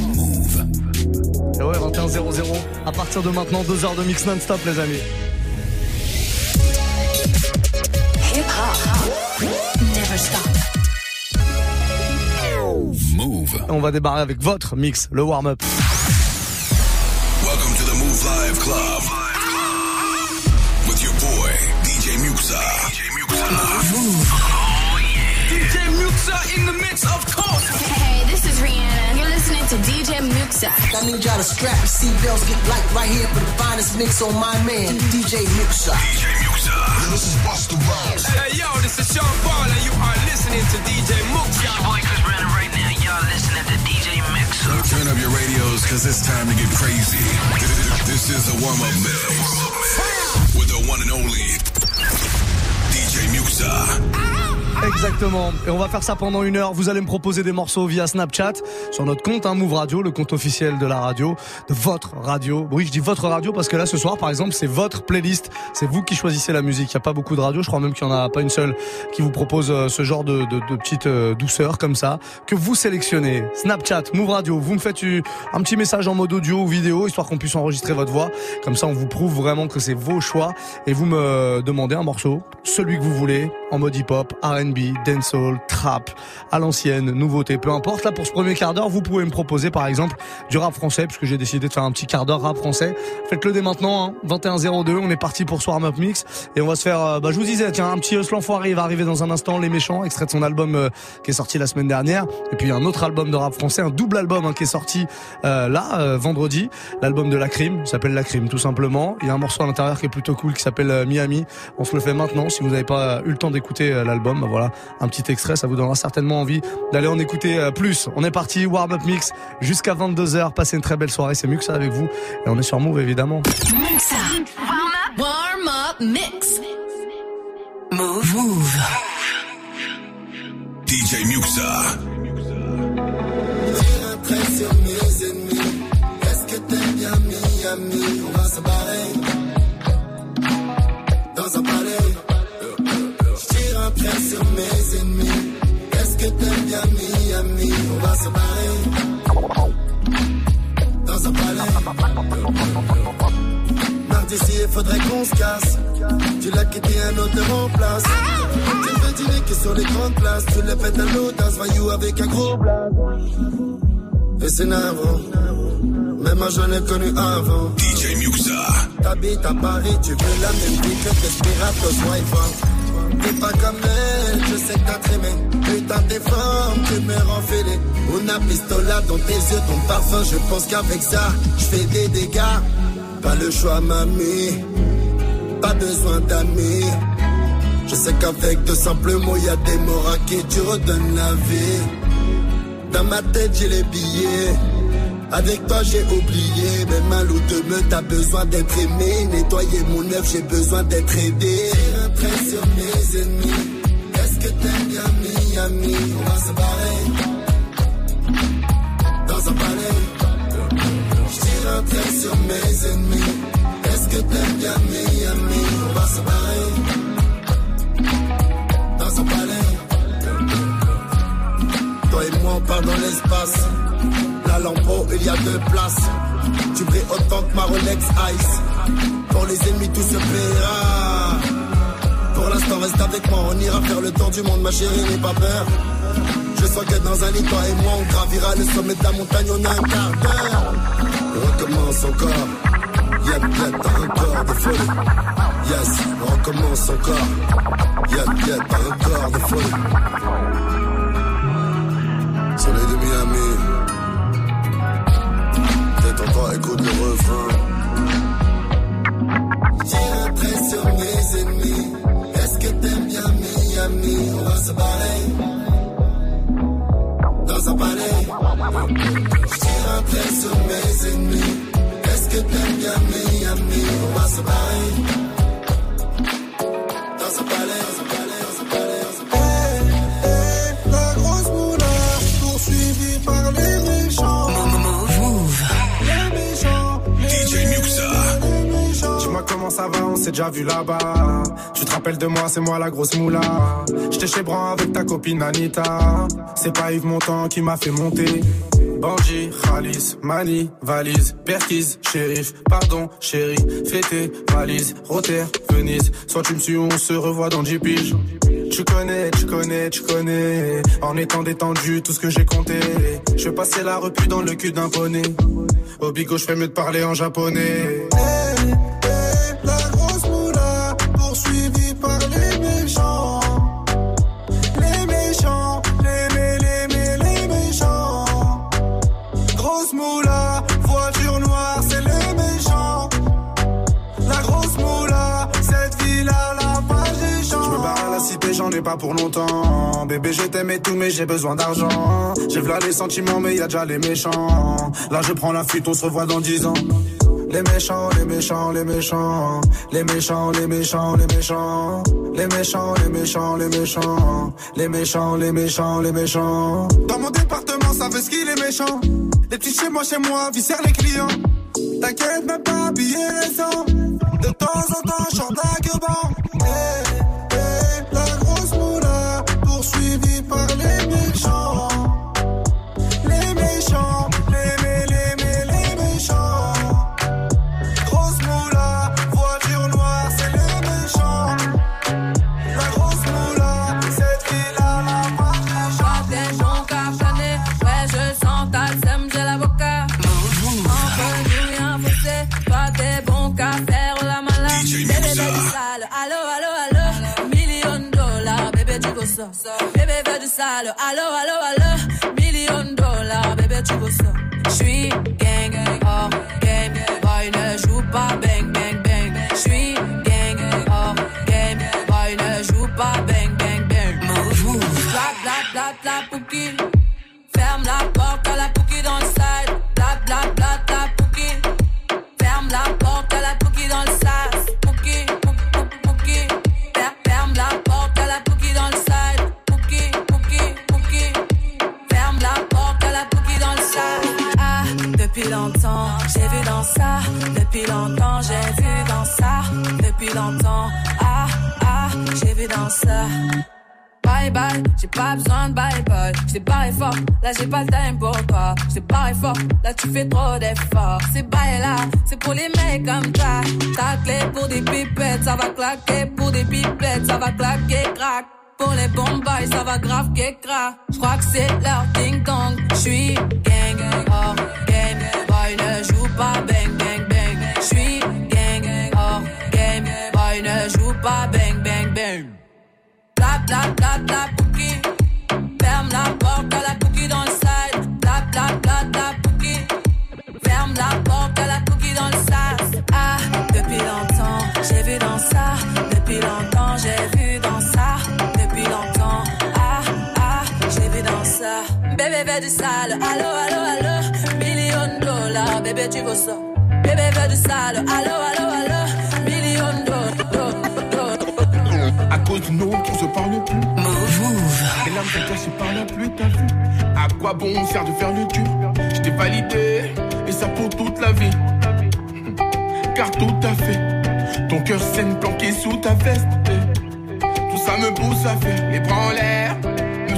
Move. Et ouais, 21-0-0. À partir de maintenant, deux heures de mix non-stop, les amis. Hip hop. Never stop. Move. On va démarrer avec votre mix, le warm-up. Welcome to the Move Live Club. With your boy, DJ Muxa. DJ Muxa. DJ Muxa in the mix, of course. Hey, this is Rihanna. You're listening to DJ Muxa. I need y'all to strap your seatbelts, get light right here for the finest mix on my man, DJ Muxa. DJ Muxa. This is Busta Rhymes. Hey, yo, this is Sean Paul, and you are listening to DJ Muxa. Your boy Chris Brandon right now. Y'all listening to DJ Muxa. Turn up your radios, cause it's time to get crazy. This is the warm-up mix. With the one and only DJ Muxa. Ah! Exactement. Et on va faire ça pendant une heure. Vous allez me proposer des morceaux via Snapchat sur notre compte, hein, Move Radio, le compte officiel de la radio, de votre radio. Oui, je dis votre radio parce que là, ce soir, par exemple, c'est votre playlist. C'est vous qui choisissez la musique. Il n'y a pas beaucoup de radios. Je crois même qu'il n'y en a pas une seule qui vous propose euh, ce genre de, de, de petite euh, douceur comme ça que vous sélectionnez. Snapchat, Move Radio. Vous me faites un petit message en mode audio ou vidéo histoire qu'on puisse enregistrer votre voix. Comme ça, on vous prouve vraiment que c'est vos choix et vous me demandez un morceau, celui que vous voulez, en mode hip-hop, R&B, dancehall, trap, à l'ancienne, nouveauté, peu importe. Là, pour ce premier quart d'heure, vous pouvez me proposer, par exemple, du rap français, puisque j'ai décidé de faire un petit quart d'heure rap français. Faites-le dès maintenant, hein, 21.02, on est parti pour ce warm-up mix, et on va se faire, euh, bah, je vous disais, tiens, un petit Eus l'enfoiré, il va arriver dans un instant, Les Méchants, extrait de son album euh, qui est sorti la semaine dernière, et puis un autre album de rap français, un double album hein, qui est sorti euh, là, euh, vendredi, l'album de La Crime, s'appelle La Crime, tout simplement. Il y a un morceau à l'intérieur qui est plutôt cool, qui s'appelle Miami. On se le fait maintenant, si vous n'avez pas eu le temps d'écouter l'album, bah un petit extrait, ça vous donnera certainement envie d'aller en écouter euh, plus. On est parti, warm-up mix, jusqu'à 22h, passez une très belle soirée, c'est Muxa avec vous, et on est sur Move évidemment. Muxa. Warm up. Warm up mix. Move. Move. DJ Muxa. Tire un trait sur mes ennemis. Est-ce que t'aimes bien Miami? On va se barrer dans un palais. Mardi, d'ici, il faudrait qu'on se casse. Tu l'as quitté, un autre te remplace. Tu veux dîner que sur les grandes places. Tu les pètes à l'audace, voyou avec un gros blague. Et c'est navrant. Même moi j'en ai connu avant. DJ Muxa. T'habites à Paris, tu veux la même vie que Desperados, moi et T'es pas comme elle, je sais que t'as trémé. Putain, t'es forme, tu me. On a pistola dans tes yeux, ton parfum. Je pense qu'avec ça, je fais des dégâts. Pas le choix, mamie. Pas besoin d'amis. Je sais qu'avec de simples mots, y des mots à qui tu redonnes la vie. Dans ma tête, j'ai les billets. Avec toi j'ai oublié, même un loup de t'as besoin d'être aimé. Nettoyer mon œuvre, j'ai besoin d'être aidé. Sur mes ennemis. Est-ce que t'aimes bien Miami? On va se barrer dans un palais. Je tire un trait sur mes ennemis. Est-ce que t'aimes bien Miami? On va se barrer dans un palais. Toi et moi on part dans l'espace. La lampeau, il y a deux places. Tu brilles autant que ma Rolex Ice. Pour les ennemis, tout se paiera. Pour l'instant, reste avec moi. On ira faire le tour du monde, ma chérie, n'aie pas peur. Je sens que dans un lit, et moi, on gravira le sommet de la montagne. On a un quart d'heure. On recommence encore. Y'a y'a t'as encore de folie. Yes, on recommence encore. Y'a y'a t'as encore de folie. Soleil de Miami. Détends-toi, écoute le refrain. Trait sur mes ennemis. Miami? On va se barrer dans un palais. Je tire un trait sur mes ennemis. Est-ce que t'aimes bien Miami? On va se barrer dans un palais, dans un palais, ça va, on s'est déjà vu là-bas. Tu te rappelles de moi, c'est moi la grosse moula. J'étais chez Bran avec ta copine Anita. C'est pas Yves Montand qui m'a fait monter. Bandit, Khalis, Mani, valise, Perquise, shérif, pardon, chérie, fêté, valise, Rotter, Venise. Soit tu me suis, on se revoit dans 10 piges. Tu connais, tu connais, tu connais. En étant détendu, tout ce que j'ai compté. Je vais passer la repu dans le cul d'un poney. Au bigo, je fais mieux de parler en japonais. Grosse moula, voiture noire, c'est les méchants. La grosse moula, cette ville a la page des Je me barre à la cité, j'en ai pas pour longtemps. Bébé, je t'aime et tout, mais j'ai besoin d'argent. J'ai v'là les sentiments, mais y a déjà les méchants. Là, je prends la fuite, on se revoit dans 10 ans. Les méchants, les méchants, les méchants. Les méchants, les méchants, les méchants. Les méchants, les méchants, les méchants. Les méchants, les méchants, les méchants. Dans mon département, ça fait ce qu'il est méchant. Les petits chez moi, chez moi, viscèrent les clients. T'inquiète, même pas habillé récent. De temps en temps, banc. Hey, hey, sale, allo allo allo, million dollars, bébé tu veux ça. J'suis gang, oh game, boy ne joue pas bang bang bang. J'suis gang, oh game, boy ne joue pas bang bang bang. Move, Depuis ah, ah, j'ai vu dans ça. Bye bye, j'ai pas besoin de bye bye. J't'ai barré fort, là j'ai pas le time pour toi. J't'ai barré fort, là tu fais trop d'efforts. C'est bye là, c'est pour les mecs comme toi. Ta clé pour des pipettes, ça va claquer. Pour des pipettes, ça va claquer, crack. Pour les bombes, ça va grave crack. J'crois que c'est leur ding dong. J'suis gang, oh game. Boy ne joue pas bang bang bang. J'suis bang bang bang. Bla bla bla bla pouki. Ferme la porte à la pouki dans le side. Bla bla bla bla pouki. Ferme la porte à la pouki dans le sas. Ah, depuis longtemps, j'ai vu dans ça. Depuis longtemps, j'ai vu dans ça. Depuis longtemps, ah, ah, j'ai vu dans ça. Bébé veut du sale, allo, allo, allo. Million dollars, bébé tu veux ça. Bébé veut du sale, allo, allo, allo. Cause du nom, on se parle plus. Les larmes sont cachées par la pluie, t'as vu. À quoi bon faire de faire le cul Je t'ai validé, et ça pour toute la vie. Car tout a fait. Ton cœur saigne planqué sous ta veste. Tout ça me pousse à faire les bras en l'air.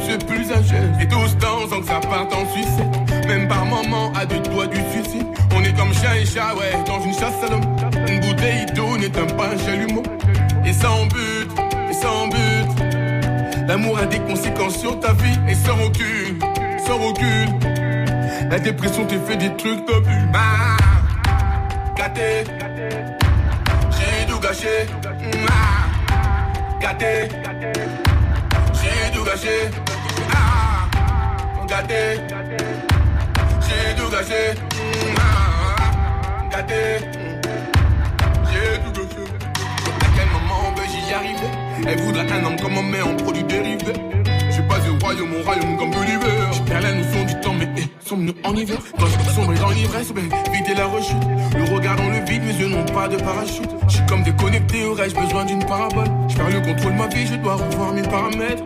Suis plus un jeu. Et tous dansant que ça parte en suicide. Même par moments à deux doigts du suicide. On est comme chien et chat, ouais, dans une chasse à l'homme. Une bouteille d'eau n'éteint pas un chalumeau. Et sans but, et sans but. L'amour a des conséquences sur ta vie et sans recul, sans recul. La dépression te fait des trucs d'obus. Ah, gâté, j'ai tout gâché. Gâté, j'ai tout gâché. Gâté, j'ai tout gâché. Gâté, j'ai tout gâché. À quel moment vais-je y arriver? Elle voudrait un homme comme un mais en produit dérivé. Suis pas du royaume, mon royaume comme l'hiver. Je perds la notion du temps, mais eh, sommes-nous en hiver? Quand je sombre dans l'ivresse, ben, éviter la rechute. Le regard dans le vide, mes yeux n'ont pas de parachute. Je suis comme déconnecté, aurais-je besoin d'une parabole? Je perds le contrôle de ma vie, je dois revoir mes paramètres.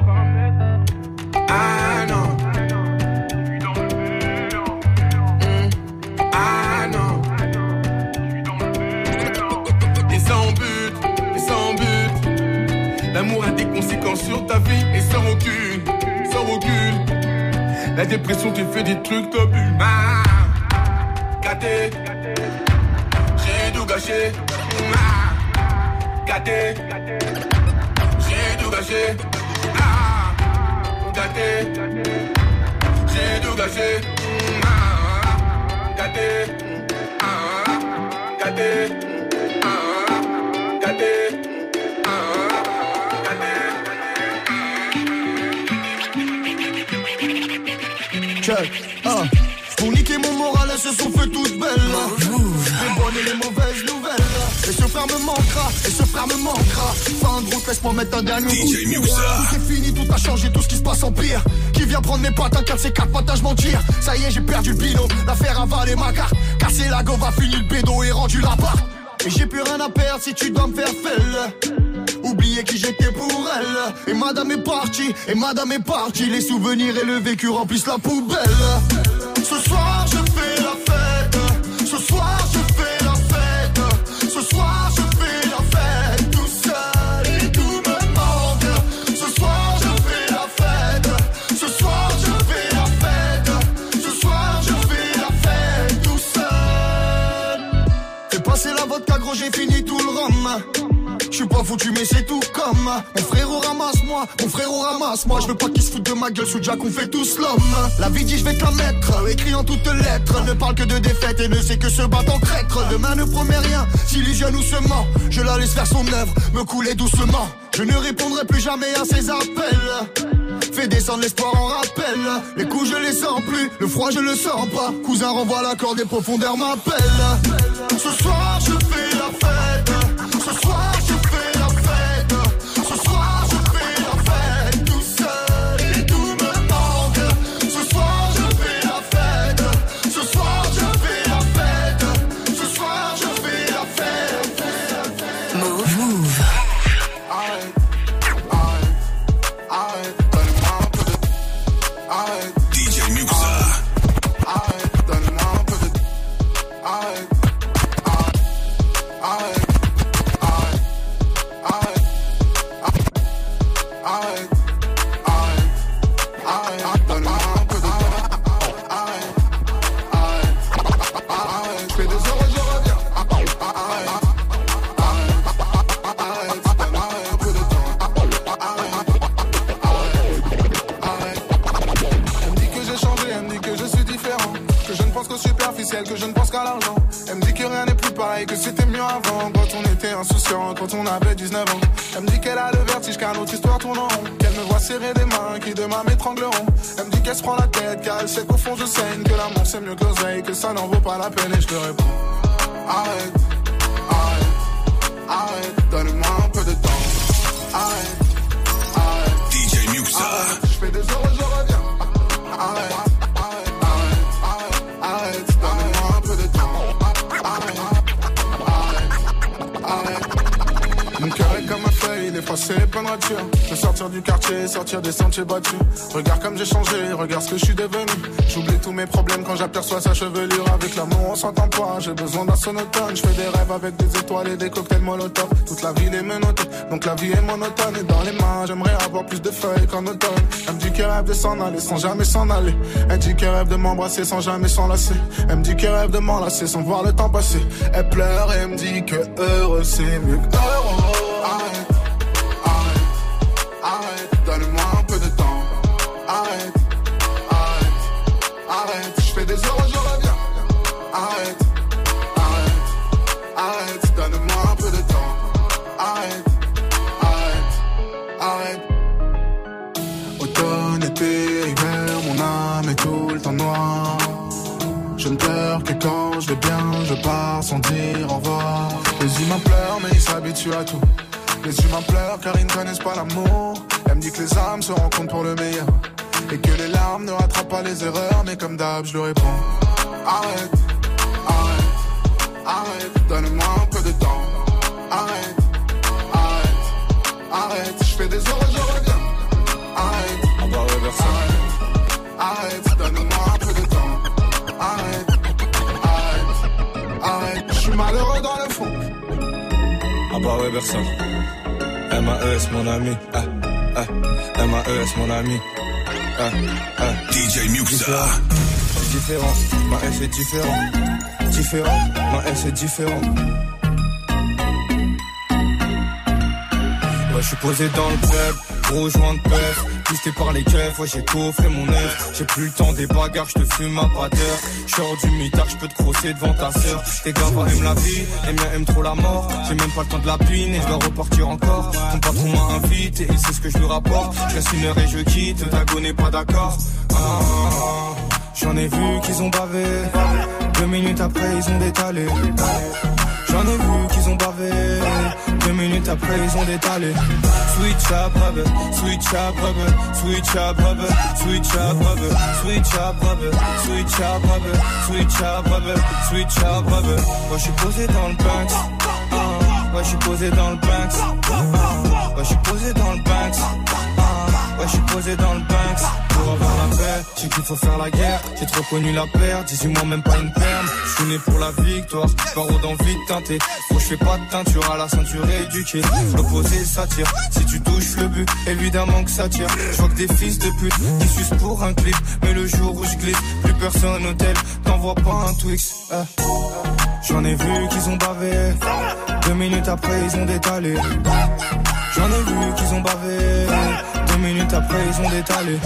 camps sur ta vie et sans recul, sans recul. La dépression te fait des trucs comme humain. Gâté, j'ai tout gâché. Gâté, j'ai tout gâché. Gâté, j'ai tout gâché. Gâté, gâté, gâté. Check, ah. Pour niquer mon moral, elles se sont fait toutes belles. Les bonnes et les mauvaises nouvelles. Et ce frère me manquera, et ce frère me manquera. Fin de route, laisse-moi mettre un dernier coup. Tout est fini, tout a changé, tout ce qui se passe en pire. Qui vient prendre mes potes, un 4 ces quatre potes, je mentir. Ça y est, j'ai perdu le binôme. L'affaire a valé ma carte. Casser la go, va finir le bédo et rendu la part. Et j'ai plus rien à perdre si tu dois me faire felle. Oublier qui j'étais pour elle. Et madame est partie, et madame est partie. Les souvenirs et le vécu remplissent la poubelle. Ce soir, je comme Mon frérot ramasse-moi, mon frérot ramasse-moi Je veux pas qu'il se foute de ma gueule sous Jack on fait tous l'homme. La vie dit je vais te la mettre, écrit en toutes lettres. Ne parle que de défaite et ne sait que se battre en traître. Demain ne promet rien, s'illusionne ou se ment. Je la laisse faire son œuvre, me couler doucement. Je ne répondrai plus jamais à ses appels. Fais descendre l'espoir en rappel. Les coups je les sens plus, le froid je le sens pas. Cousin renvoie l'accord des profondeurs m'appelle. Ce soir vertige, car notre histoire tourne en rond. Qu'elle me voit serrer des mains, qui demain m'étrangleront. Elle me dit qu'elle se prend la tête, car elle sait qu'au fond je saigne. Que l'amour c'est mieux que l'oseille, que ça n'en vaut pas la peine. Et je te réponds Arrête, arrête, arrête, donne-moi un peu de temps. Arrête, arrête. DJ Muxa. Je fais des heures froissé, plein de ratures. Veux sortir du quartier, sortir des sentiers battus. Regarde comme j'ai changé, regarde ce que je suis devenu. J'oublie tous mes problèmes quand j'aperçois sa chevelure. Avec l'amour, on s'entend pas, j'ai besoin d'un sonotone. Je fais des rêves avec des étoiles et des cocktails molotov. Toute la ville est menottée, donc la vie est monotone. Et dans les mains, j'aimerais avoir plus de feuilles qu'en automne. Elle me dit qu'elle rêve de s'en aller sans jamais s'en aller. Elle dit qu'elle rêve de m'embrasser sans jamais s'enlacer. Elle me dit qu'elle rêve de m'enlacer sans voir le temps passer. Elle pleure et me dit que heureux c'est mieux que heureux. Donne-moi un peu de temps. Arrête, arrête, arrête, je fais des heures je reviens. Arrête, arrête, arrête, donne-moi un peu de temps. Arrête, arrête, arrête. Automne, été, hiver, mon âme est tout le temps noire. Je ne pleure que quand je vais bien, je pars sans dire au revoir. Les humains pleurent, mais ils s'habituent à tout. Les humains pleurent car ils ne connaissent pas l'amour. Dit que les âmes se rencontrent pour le meilleur. Et que les larmes ne rattrapent pas les erreurs, mais comme d'hab, je lui réponds Arrête, arrête, arrête, donne-moi un peu de temps. Arrête, arrête, arrête, je fais des heures et je reviens. Arrête, on va reverser. Arrête, arrête, donne-moi un peu de temps. Arrête, arrête, arrête, je suis malheureux dans le fond. Ah bah ouais, personne. MAES, mon ami. Ah, ah. MAES, mon ami. Ah. DJ DJ Muxa. Différent, ma S est différent. Différent, ma S est différent. Ouais, je suis posé dans le club, gros joint de peuf. Pisté par les keufs, ouais, j'ai coffré mon œuf. J'ai plus le temps des bagarres, je te fume à pas d'heure. J'sors du mitard, je peux te crosser devant ta sœur. Tes gars aiment la vie, et miens aiment trop la mort. J'ai même pas le temps de la pine et je dois repartir encore. Ton patron m'a invité, et c'est ce que je lui rapporte. Je reste une heure et je quitte, ta n'est pas d'accord. Ah, ah, ah. J'en ai vu qu'ils ont bavé. Deux minutes après, ils ont détalé. J'en ai vu qu'ils ont bavé. Deux minutes après, ils ont détalé. Switch up, brother. Switch up, brother. Switch up, brother. Switch up, brother. Switch up, brother. Switch up, brother. Switch up, brother. Switch up, brother. Moi, je suis posé dans le Banks. Ah, ouais, je suis posé dans le Banks. Ah, ouais, je suis posé dans le Banks. Je suis posé dans le Banks pour avoir la paix. J'ai qu'il faut faire la guerre, j'ai trop connu la perte. 18 mois, même pas une perme. Je suis né pour la victoire, barreau d'envie de teinter. Faut je fais pas de teinture à la ceinture éduquée. L'opposé s'attire, si tu touches le but, évidemment que ça tire. Je vois que des fils de pute qui sucent pour un clip. Mais le jour où je glisse, plus personne au tel, t'envoies pas un Twix. Eh. J'en ai vu qu'ils ont bavé. Deux minutes après, ils ont détalé. J'en ai vu qu'ils ont bavé. Deux minutes après, ils ont détalé.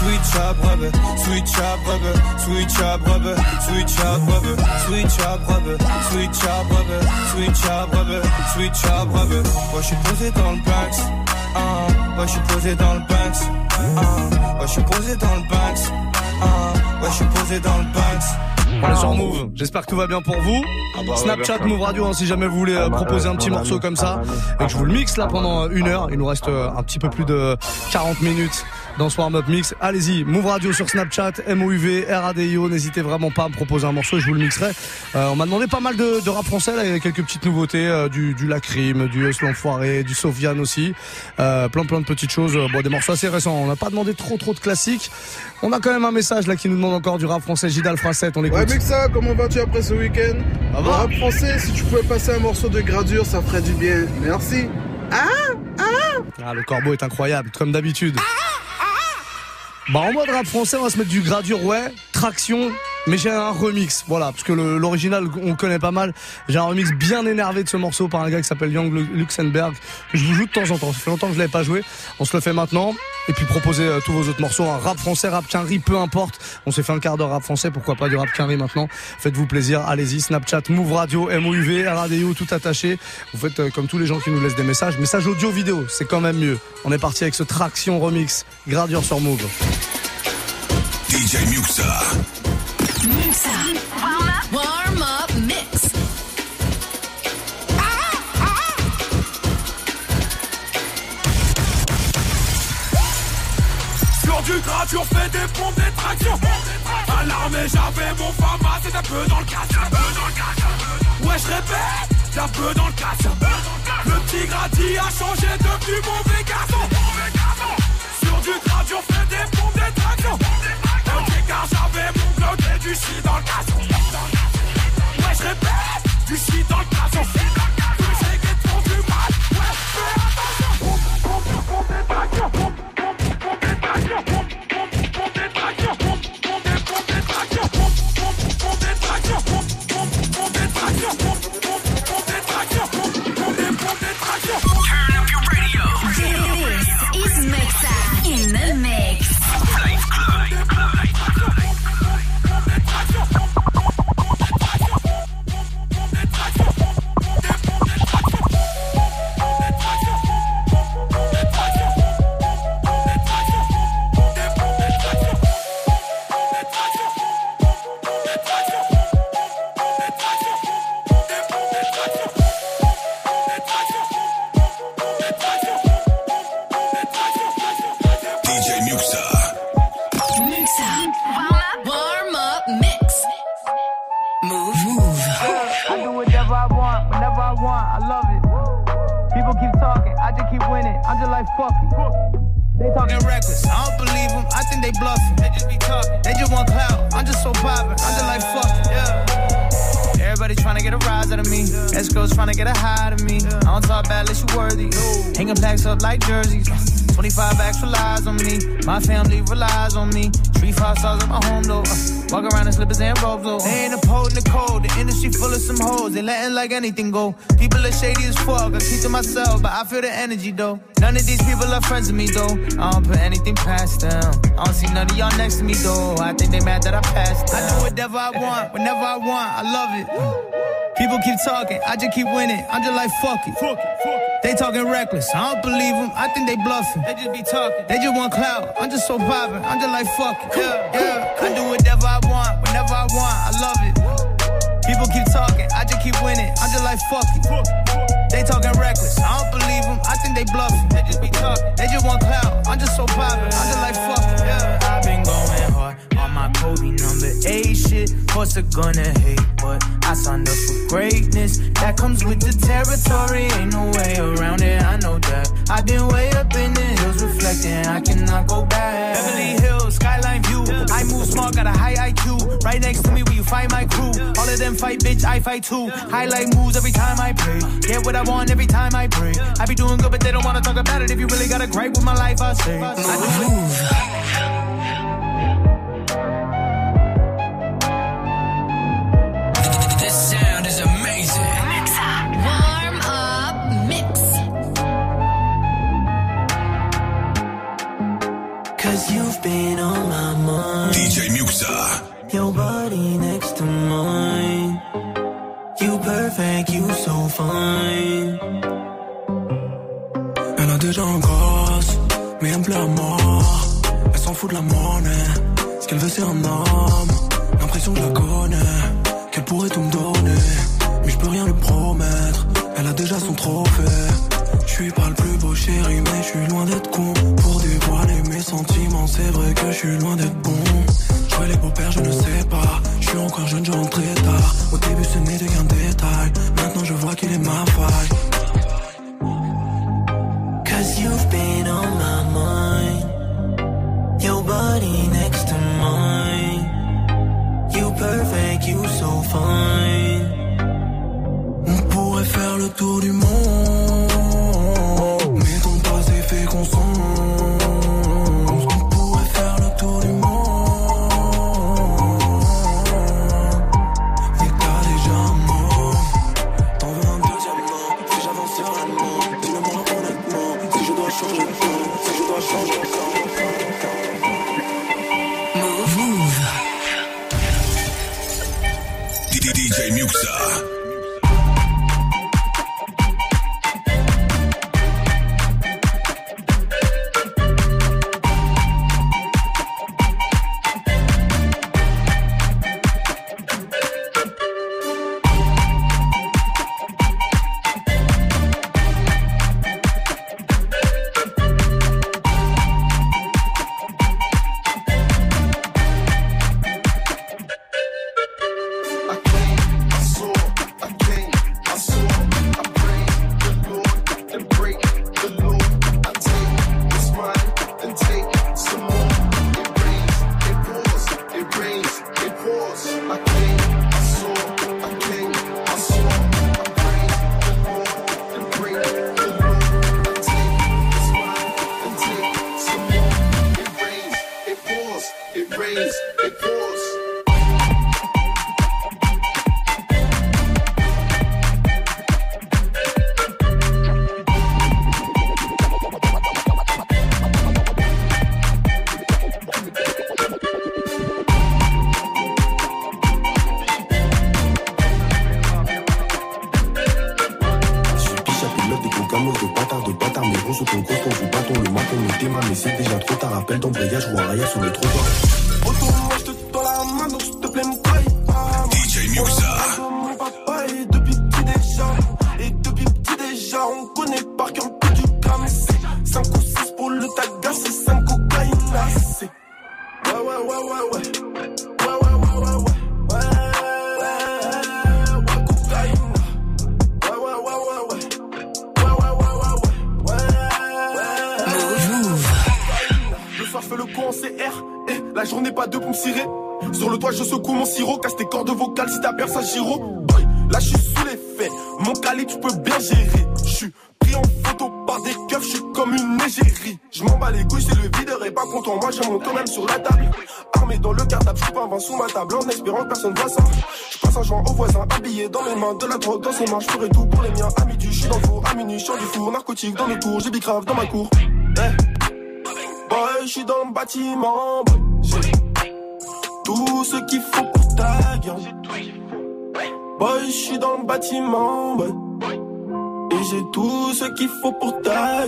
Switch up, rubber, switch up, rubber, switch up, rubber, switch up, rubber, switch up, rubber, switch up, rubber, switch up, rubber, switch up, rubber. Moi, je suis posé dans le Banks. Ah, moi, je suis posé dans le Banks. Ah, moi, je suis posé dans le Banks. Ah, moi, je suis posé dans le Banks. On est sur Move. J'espère que tout va bien pour vous. Snapchat, Move Radio, hein, si jamais vous voulez euh, proposer un petit morceau comme ça et que je vous le mixe là pendant une heure. Il nous reste euh, un petit peu plus de 40 minutes dans ce warm-up mix. Allez-y, Move Radio sur Snapchat, MOUV, RADIO. N'hésitez vraiment pas à me proposer un morceau, je vous le mixerai. Euh, on m'a demandé pas mal de, de, rap français, là, il y a quelques petites nouveautés, euh, du, du Lacrim, du Eus l'Enfoiré, du Sofiane aussi. Euh, plein plein de petites choses, bon, des morceaux assez récents. On n'a pas demandé trop trop de classiques. On a quand même un message là qui nous demande encore du rap français, Gidal Fracette, on écoute. Ouais, ça, comment vas-tu après ce week-end Rap français, si tu pouvais passer un morceau de gradure, ça ferait du bien. Merci. Ah Ah Ah, le corbeau est incroyable, comme d'habitude. Bah en mode rap français, on va se mettre du gradure, ouais, traction, mais j'ai un remix, voilà, parce que l'original on connaît pas mal. J'ai un remix bien énervé de ce morceau par un gars qui s'appelle Young Luxembourg, je vous joue de temps en temps. Ça fait longtemps que je l'avais pas joué. On se le fait maintenant. Et puis proposer euh, tous vos autres morceaux, un rap français, rap quinri, peu importe. On s'est fait un quart d'heure rap français, pourquoi pas du rap quinri maintenant? Faites-vous plaisir, allez-y, Snapchat, Move Radio, MOUV, RADIO, tout attaché. Vous faites euh, comme tous les gens qui nous laissent des messages. Messages audio vidéo, c'est quand même mieux. On est parti avec ce traction remix, gradure sur Move. DJ Muxa. Muxa. Warm up. Warm up mix. Sur du gradure, fais des pompes, des tractions. À l'armée, j'avais mon fama, c'est un peu dans le casse. Ouais, je répète, y'a peu dans le casse. Le petit gradi a changé, devenu mauvais garçon. Like anything go. People are shady as fuck. I keep to myself, but I feel the energy though. None of these people are friends with me though. I don't put anything past them. I don't see none of y'all next to me though. I think they mad that I passed. Them. I do whatever I want, whenever I want. I love it. People keep talking, I just keep winning. I'm just like, fuck it. Fuck it, fuck it. They talking reckless, I don't believe them. I think they bluffing. They just be talking. They just want clout. I'm just so poppin'. I'm just like, fuck it. Yeah, yeah. I do whatever I want, whenever I want. I love it. People keep talking, I just keep winning. I'm just like, fuck it. They talking reckless, I don't believe them. I think they bluffing. They just be talking. They just want clout. I'm just so poppin'. I'm just like, fuck it. Yeah. I've been going hard on my Kobe number eight shit. Course they're gonna hate, but I signed up for greatness. That comes with the territory, ain't no way around it. I know that. I've been way up in the hills reflecting, I cannot go back. Beverly Hills. I move smart, got a high IQ. Right next to me, where you find my crew. All of them fight, bitch, I fight too. Highlight moves every time I pray. Get what I want every time I pray. I be doing good, but they don't wanna talk about it. If you really got a gripe with my life, I say. I This been on my mind. DJ Muxa. Your body next to mine. You perfect, you so fine. Elle a déjà un gosse, mais elle me plaît à mort. Elle s'en fout de la monnaie. Ce qu'elle veut, c'est un homme. L'impression que je la connais, qu'elle pourrait tout me donner. Mais je peux rien lui promettre. Elle a déjà son trophée. Je suis pas le plus beau chéri, mais je suis loin d'être con. Pour dévoiler mes sentiments, c'est vrai que je suis loin d'être bon. Jouer les beaux-pères, je ne sais pas. Je suis encore jeune, je rentre très tard. Au début, ce n'est qu'un détail. Maintenant, je vois qu'il est ma faille. Cause you've been on my mind. Your body next to mine. You perfect, you so fine. On pourrait faire le tour du monde. Bâtards, mais gros sous ton coton, joue bâton, le maton, mais t'es mais c'est déjà trop tard, appelle d'embrayage ou raillage sur le trottoir. Retourne-moi, je te Boy, là, je suis sous l'effet. Mon calibre, tu peux bien gérer. Je suis pris en photo par des keufs, je suis comme une égérie. Je m'en bats les couilles, c'est le videur et pas content. Moi, monte quand même sur la table. Armé dans le cartable, je pas un vin sous ma table en espérant que personne voit ça. Je passe un joint au voisin, habillé dans mes mains, de la drogue dans ses mains. Je tout pour les miens. À midi, je suis dans le four, à minuit, je du four. Narcotique dans le tour, j'ai bicrave dans ma cour. Eh. Boy, je suis dans le bâtiment, boy. J'ai tout ce qu'il faut pour ta gueule. Boy, je suis dans le bâtiment. Et j'ai tout ce qu'il faut pour ta.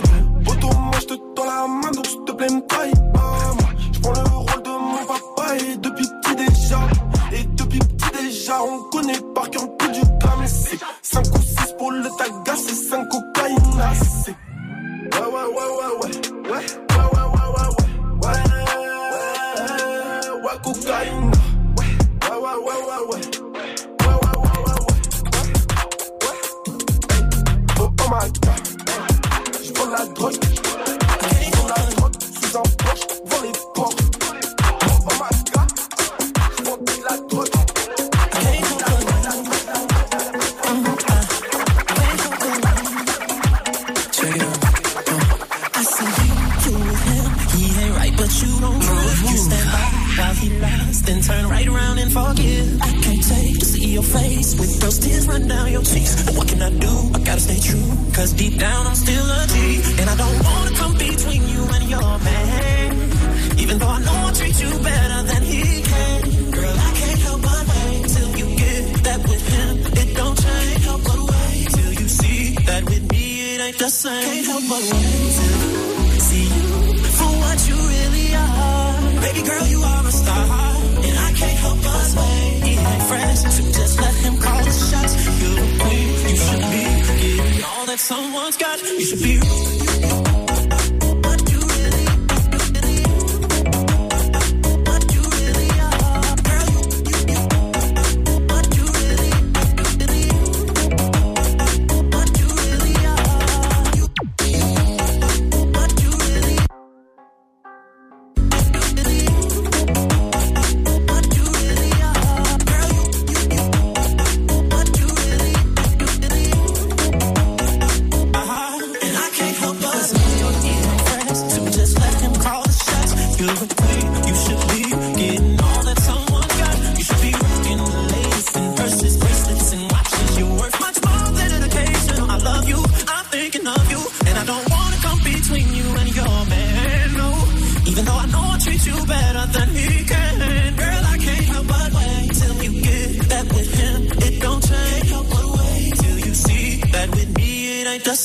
je prends la drogue.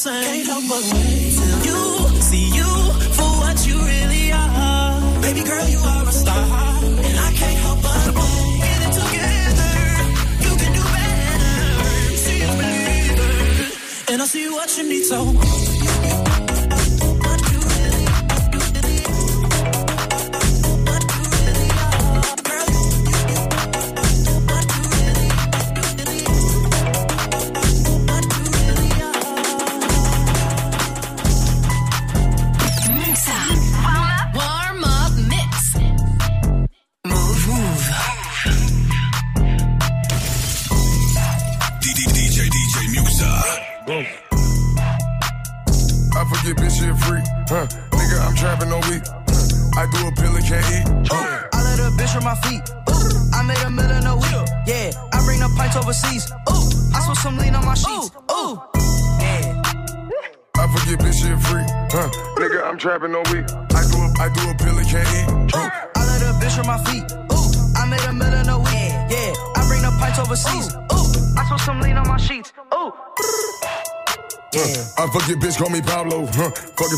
Same. Can't help but wait till you see you for what you really are. Baby girl, you are a star, and I can't help but. Get it together, you can do better. See and I see what you need so.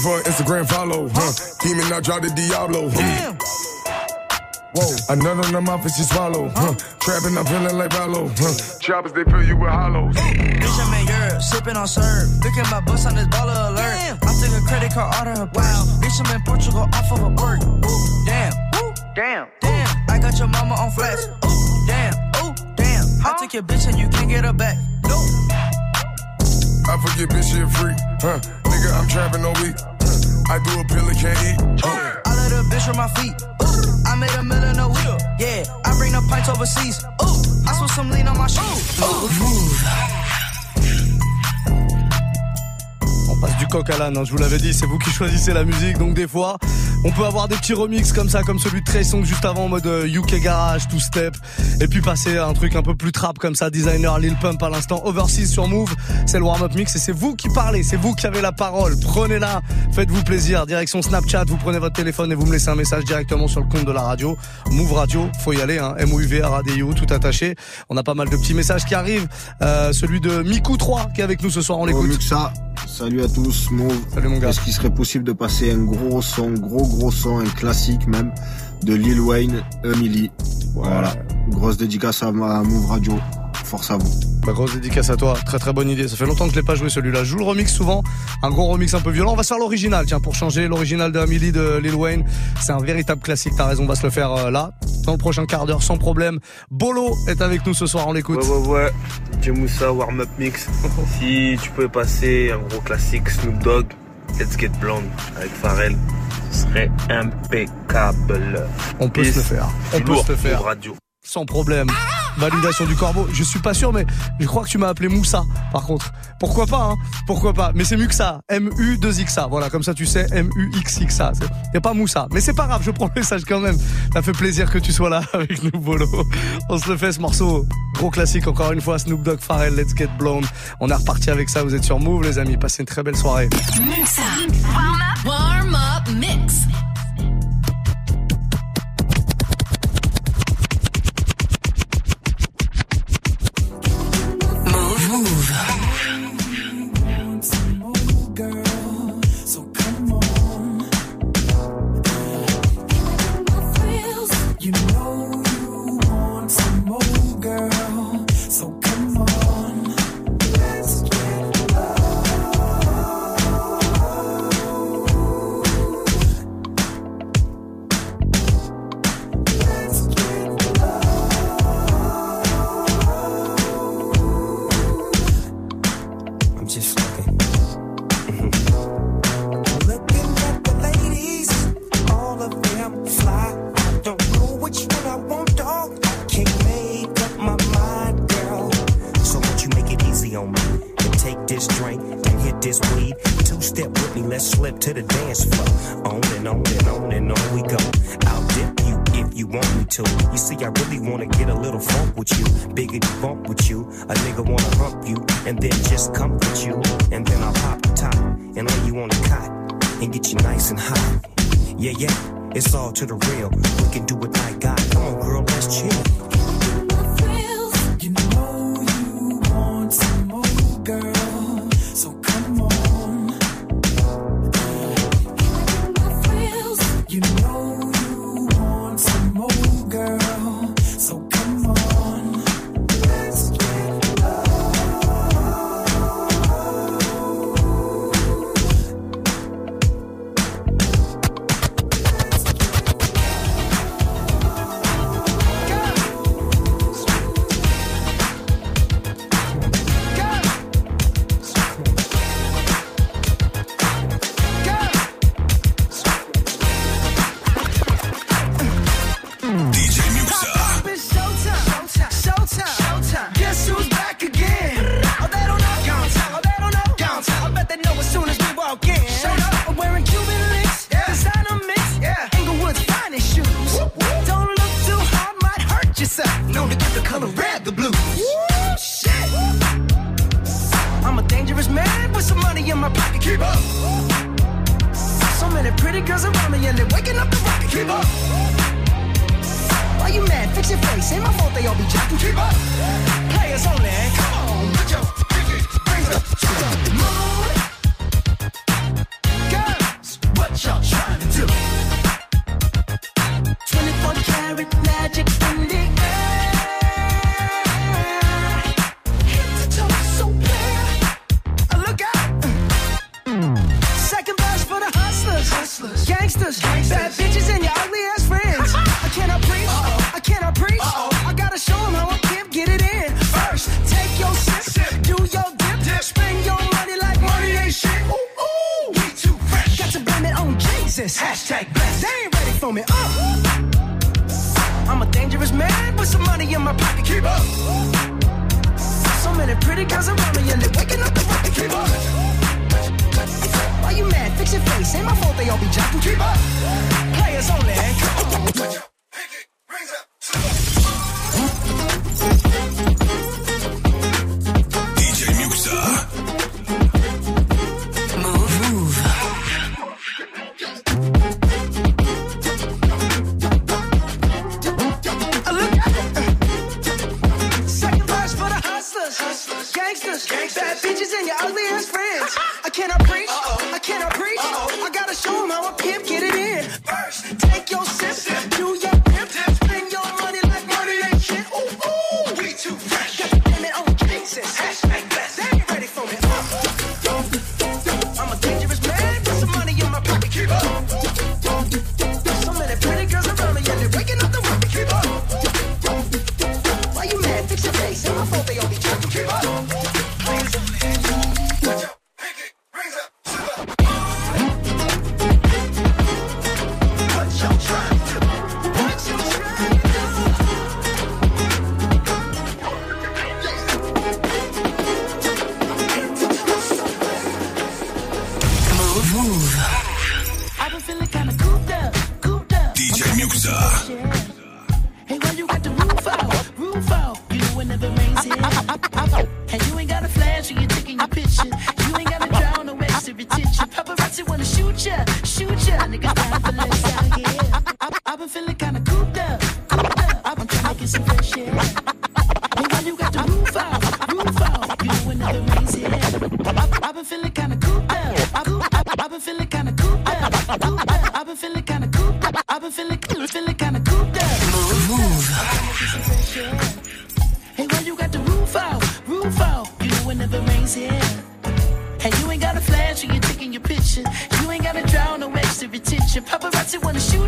Huh. Fucking for an Instagram follow. Huh. Demon, I drop the Diablo. Huh. Whoa, another of them off she swallow. Huh. Trapping, I'm feeling like Rallo. Huh. Choppers, they fill you with hollows. Bitch, I'm in Europe, sipping on serve. Look at my bus on this baller alert. I took a credit card out of her wow. Bitch, I'm in Portugal off of a bird. Ooh, damn, ooh, damn, damn. I got your mama on flash. Ooh, damn, ooh, damn. I took your bitch and you can't get her back. No. I forget bitch shit free. Huh. Nigga, I'm trapping no week. I do a pill and can't eat. Uh. I let a bitch on my feet. Ooh, I made a million a week. Yeah, I bring the pints overseas. Ooh, I saw some lean on my shoes. Ooh, move. Du coq à l'âne, hein, je vous l'avais dit, c'est vous qui choisissez la musique, donc des fois, on peut avoir des petits remixes comme ça, comme celui de Trey Songz juste avant en mode euh, UK Garage, Two Step, et puis passer à un truc un peu plus trap comme ça, Designer, Lil Pump à l'instant, Overseas sur Move, c'est le warm-up mix, et c'est vous qui parlez, c'est vous qui avez la parole, prenez-la, faites-vous plaisir, direction Snapchat, vous prenez votre téléphone et vous me laissez un message directement sur le compte de la radio, Move Radio, faut y aller, hein, M-O-U-V, R-A-D-I-O, tout attaché, on a pas mal de petits messages qui arrivent, euh, celui de Miku 3 qui est avec nous ce soir, on l'écoute. mieux que ça, salut à tous, Mauve. Salut mon gars. Est-ce qu'il serait possible de passer un gros son, gros gros son, un classique même, de Lil Wayne, Emily? Voilà. Grosse dédicace à ma Move Radio. Force à vous. Bah, grosse dédicace à toi, très très bonne idée. Ça fait longtemps que je l'ai pas joué celui-là. Je joue le remix souvent, un gros remix un peu violent. On va se faire l'original, tiens, pour changer l'original de Amelie de Lil Wayne. C'est un véritable classique, t'as raison, on va se le faire euh, là, dans le prochain quart d'heure, sans problème. Bolo est avec nous ce soir, on l'écoute. Ouais, ouais, ouais. DJ Moussa, Warm Up Mix. si tu pouvais passer un gros classique Snoop Dogg, Let's Get Blonde avec Pharrell, ce serait impeccable. On peut se le faire. On peut se le faire. Radio. Sans problème. Validation du corbeau. Je suis pas sûr, mais je crois que tu m'as appelé Moussa, par contre. Pourquoi pas, hein? Pourquoi pas Mais c'est mieux que ça. M-U-2-X-A. Voilà, comme ça tu sais, M-U-X-X-A. C'est pas Moussa. Mais c'est pas grave, je prends le message quand même. Ça fait plaisir que tu sois là avec nous, Bolo. On se le fait, ce morceau. Gros classique, encore une fois. Snoop Dogg, Pharrell, Let's Get Blown. On est reparti avec ça. Vous êtes sur Move, les amis. Passez une très belle soirée. Up. Warm up mix.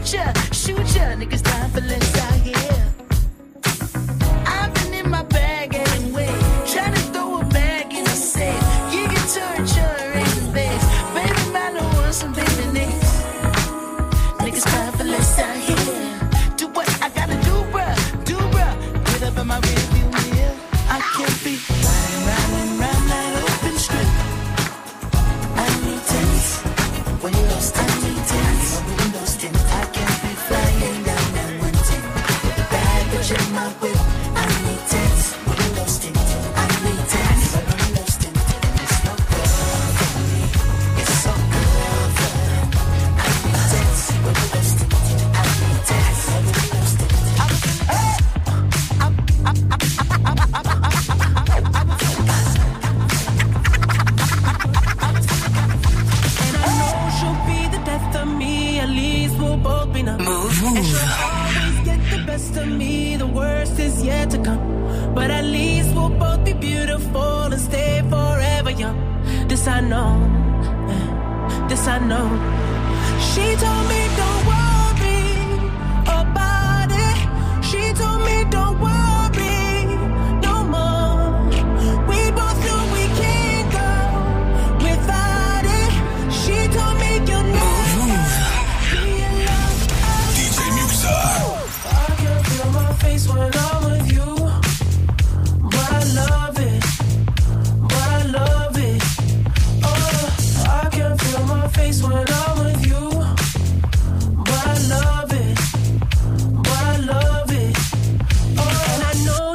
shoot ya, shoot ya. Niggas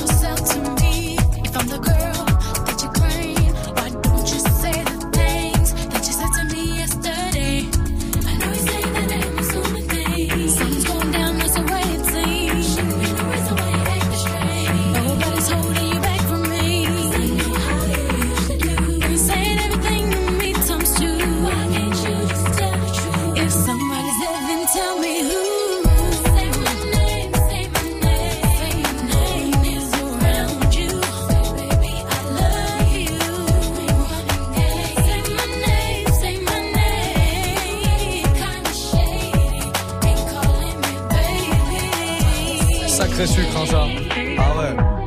yourself to me.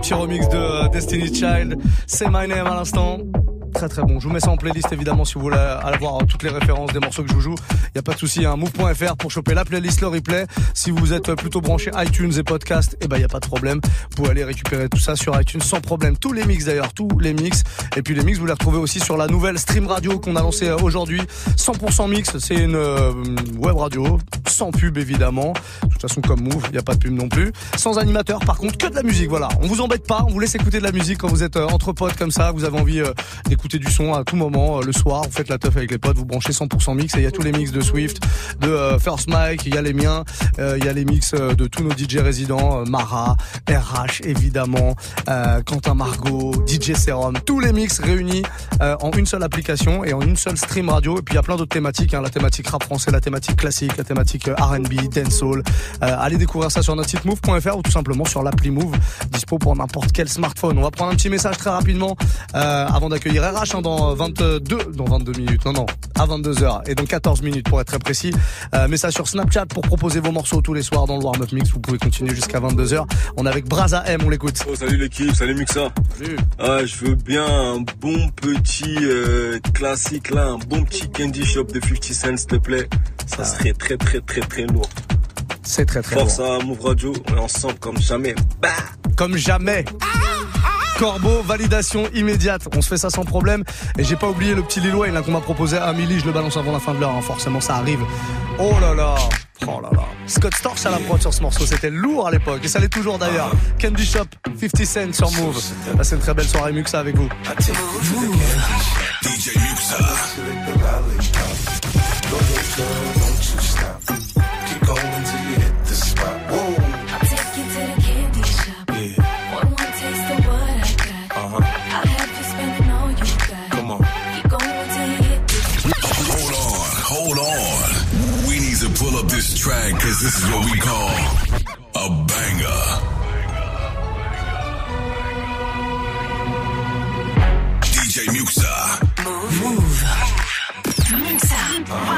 Petit remix de euh, Destiny Child. C'est My Name à l'instant. Très très bon. Je vous mets ça en playlist évidemment si vous voulez aller voir euh, toutes les références des morceaux que je vous joue. Il y a pas de souci. Hein. Move.fr pour choper la playlist, le replay. Si vous êtes plutôt branché iTunes et podcast, eh ben il y a pas de problème. Vous pouvez aller récupérer tout ça sur iTunes sans problème. Tous les mix d'ailleurs, tous les mix. Et puis les mix vous les retrouvez aussi sur la nouvelle stream radio qu'on a lancée euh, aujourd'hui. 100% mix. C'est une euh, web radio sans pub évidemment. De toute façon comme Move, il y a pas de pub non plus. Sans animateur par contre, que de la musique. Voilà. On vous embête pas. On vous laisse écouter de la musique quand vous êtes euh, entre potes comme ça. Vous avez envie d'écouter du son à tout moment euh, le soir. Vous faites la teuf avec les potes. Vous branchez 100% mix et il y a tous les mix de Swift, de euh, First Mike. Il y a les miens. euh, Il y a les mix de tous nos DJ résidents. Mara, RH évidemment, Quentin Margot, DJ Serum. Tous les mix réunis en une seule application et en une seule stream radio. Et puis il y a plein d'autres thématiques. hein, la thématique rap français, la thématique classique, la thématique R&B, dancehall. Allez découvrir ça sur notre site move.fr ou tout simplement sur l'appli Move, dispo pour n'importe quel smartphone. On va prendre un petit message très rapidement avant d'accueillir Hein, dans 22, dans 22 minutes. Non, non, à 22 h et dans 14 minutes pour être très précis. Euh, message sur Snapchat pour proposer vos morceaux tous les soirs dans le Warm Up Mix. Vous pouvez continuer jusqu'à 22 h On est avec Braza M, on l'écoute. Oh, salut l'équipe, salut Muxa. Salut. Ah, je veux bien un bon petit euh, classique là, un bon petit candy shop de 50 cents s'il te plaît. Ça serait très très très très lourd. C'est très très Force lourd. à Move Radio, on est ensemble comme jamais. Bah Comme jamais. Corbeau, validation immédiate. On se fait ça sans problème. Et j'ai pas oublié le petit Lil Wayne là, qu'on m'a proposé à Amélie. Je le balance avant la fin de l'heure. hein. Forcément, ça arrive. Oh là là. Oh là là. Scott Storch à la prod sur ce morceau. C'était lourd à l'époque. Et ça l'est toujours d'ailleurs. Candy Shop, 50 Cent sur Move. Là, c'est une très belle soirée Muxa avec vous. DJ Muxa. Up because this is what we call a banger. DJ Muxa. Move. Mix up.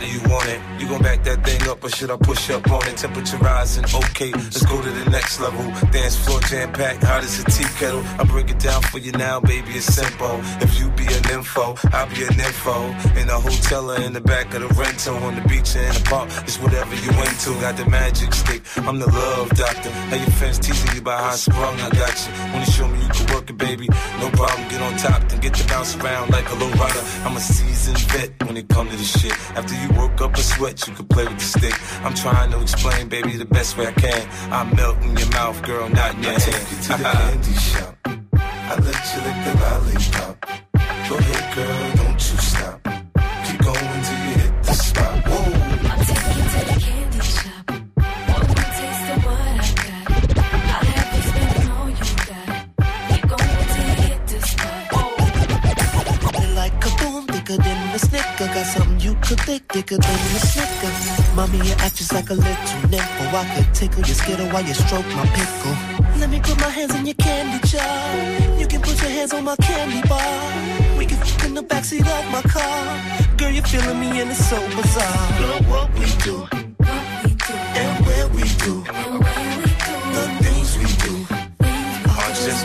Do you want it? You gon' back that thing up or should I push up on it? Temperature rising, okay, let's go to the next level. Dance floor jam packed, hot as a tea kettle. I break it down for you now, baby, it's simple. If you be an info, I'll be an info. In a hotel or in the back of the rental, on the beach or in the park, it's whatever you into. Got the magic stick, I'm the love doctor. How your fans teasing you about how I sprung, I got you. Wanna show me you can work it, baby? No problem, get on top, then get to bounce around like a low rider. I'm a seasoned vet when it come to this shit. After you work up a sweat, you can play with the stick. I'm trying to explain, baby, the best way I can. I melt in your mouth, girl, not in your I take you to the hand. candy shop. I let you lick the lollipop. Go ahead, girl, a. Got something you could think thicker than a snicker. Mommy, you act just like a little nympho. I could tickle your skittle while you stroke my pickle. Let me put my hands in your candy jar. You can put your hands on my candy bar. We can f in the backseat of my car. Girl, you're feeling me and it's so bizarre. Girl, what we do, and where we do, the things we do are just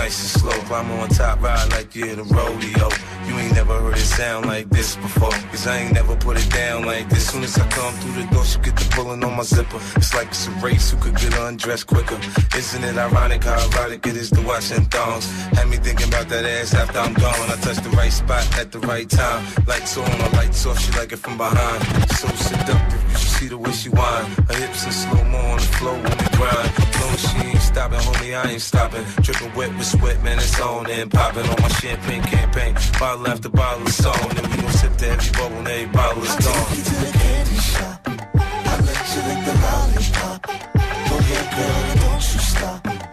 Nice and slow, climb on top, ride like you're the rodeo. You ain't never heard it sound like this before. Cause I ain't never put it down like this. Soon as I come through the door, she get the pulling on my zipper. It's like it's a race who could get undressed quicker. Isn't it ironic how erotic it is to watch them thongs? Had me thinking about that ass after I'm gone. I touch the right spot at the right time. Lights on, my lights off, she like it from behind. So seductive, you should see the way she whine. Her hips in slow mo on the floor when they grind. Long she stopping, homie, I ain't stopping. Dripping wet with sweat, man, it's on and popping on my champagne campaign. Bottle after bottle is on, and we gon' sip the every bubble, and every bottle is gone. I take you to the candy shop. I let you lick the lollipop. Go ahead, girl, don't you stop.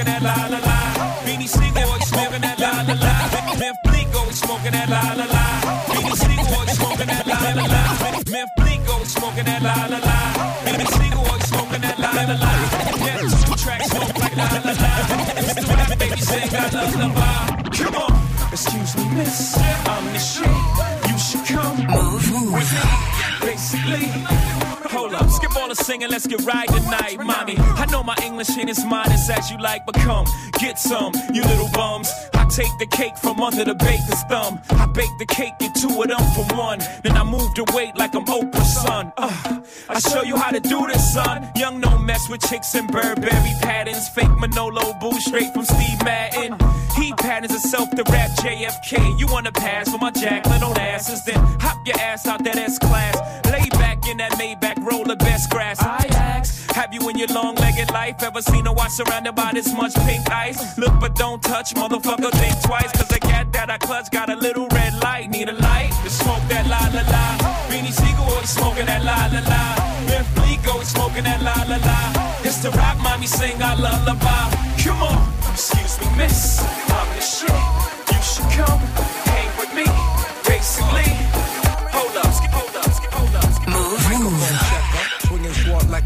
Smoking that la la la. Beanie Siegel always smoking that la la la. Man, Bleak always smoking that la la la. Beanie Siegel always smoking that la la la. Man, Bleak always smoking that la la la. Beanie Siegel always smoking that la la la. Yeah, two tracks smoke like la la la. It's the rap baby sing I love the vibe. Come on, excuse me, miss. I'm the shit. You should come move with me. Basically. All the singing, let's get right tonight, mommy. I know my English ain't as modest as you like, but come, get some, you little bums. Take the cake from under the baker's thumb. I bake the cake, get two of them for one. Then I move the weight like I'm Oprah's son. Uh, I show you how to do this, son. Young no mess with chicks and Burberry patterns. Fake Manolo boo straight from Steve Madden. He patterns himself to rap JFK. You wanna pass for my Jacqueline on asses, then hop your ass out that S class. Lay back in that Maybach, roll the best grass. I have you in your long-legged life ever seen a watch surrounded by this much pink ice? Look but don't touch, motherfucker, think twice. Cause the cat that I clutch got a little red light. Need a light to smoke that la la la. Beanie Siegel always smoking that la la la. Biff Bleak always smoking that la la la. It's the rock mommy sing our lullaby. Come on, excuse me, miss. I'm the shit. You should come hang with me. Basically,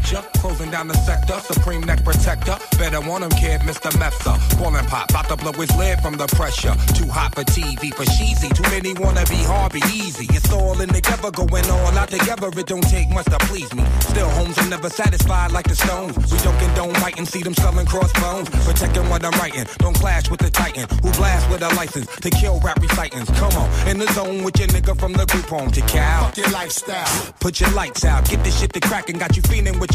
sword closing down the sector. Supreme neck protector. Better want him, kid, Mr. Mepsa. Ballin' pop, about to blow his lid from the pressure. Too hot for TV, for cheesy. Too many wanna be hard, be easy. It's all in together, going all out together. It don't take much to please me. Still, homes are never satisfied like the Stones. We joking, don't condone writing, see them selling crossbones. Protecting what I'm writing. Don't clash with the Titan who blast with a license to kill rap recitants. Come on, in the zone with your nigga from the group home to Cal. Fuck your lifestyle. Put your lights out, get this shit to crackin', got you feeling with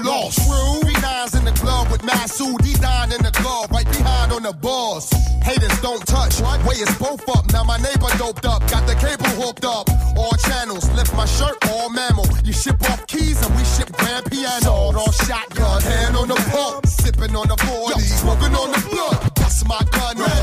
lost. True. Three nines in the club with Masood, he died in the glove, right behind on the bars. Haters don't touch, way it's both up. Now my neighbor doped up, got the cable hooked up. All channels, lift my shirt, all mammal. You ship off keys and we ship grand piano. Sold off shotgun, hand on the pump, sipping on the 40, smoking on the blood. Bust my gun, red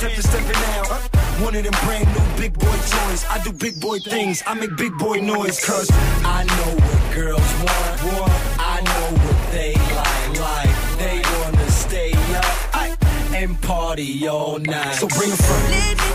Stepping, stepping, out. One of them brand new big boy toys. I do big boy things. I make big boy noise. Cause I know what girls want. want. I know what they like. Like they wanna stay same party all night. So bring a friend.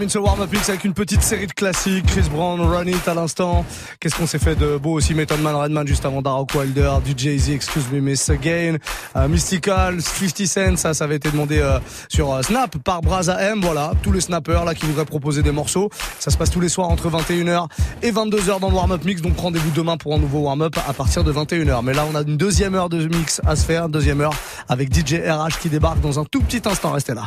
Termine ce warm-up mix avec une petite série de classiques. Chris Brown, Run It à l'instant. Qu'est-ce qu'on s'est fait de beau aussi? Method Man, Redman juste avant Dark Wilder, du Jay-Z, Excuse Me Miss Again, euh, Mystical, 50 Cent, ça, ça avait été demandé euh, sur euh, Snap par Braza M. Voilà, tous les snappers là qui voudraient proposer des morceaux. Ça se passe tous les soirs entre 21h et 22h dans le warm-up mix. Donc rendez-vous demain pour un nouveau warm-up à partir de 21h. Mais là, on a une deuxième heure de mix à se faire, deuxième heure avec DJ RH qui débarque dans un tout petit instant. Restez là.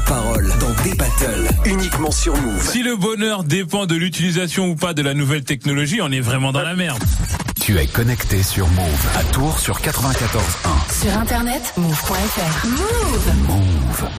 la parole dans des battles uniquement sur Move. Si le bonheur dépend de l'utilisation ou pas de la nouvelle technologie, on est vraiment dans la merde. Tu es connecté sur Move à Tours sur 94.1. Sur internet, move.fr. Move. Move.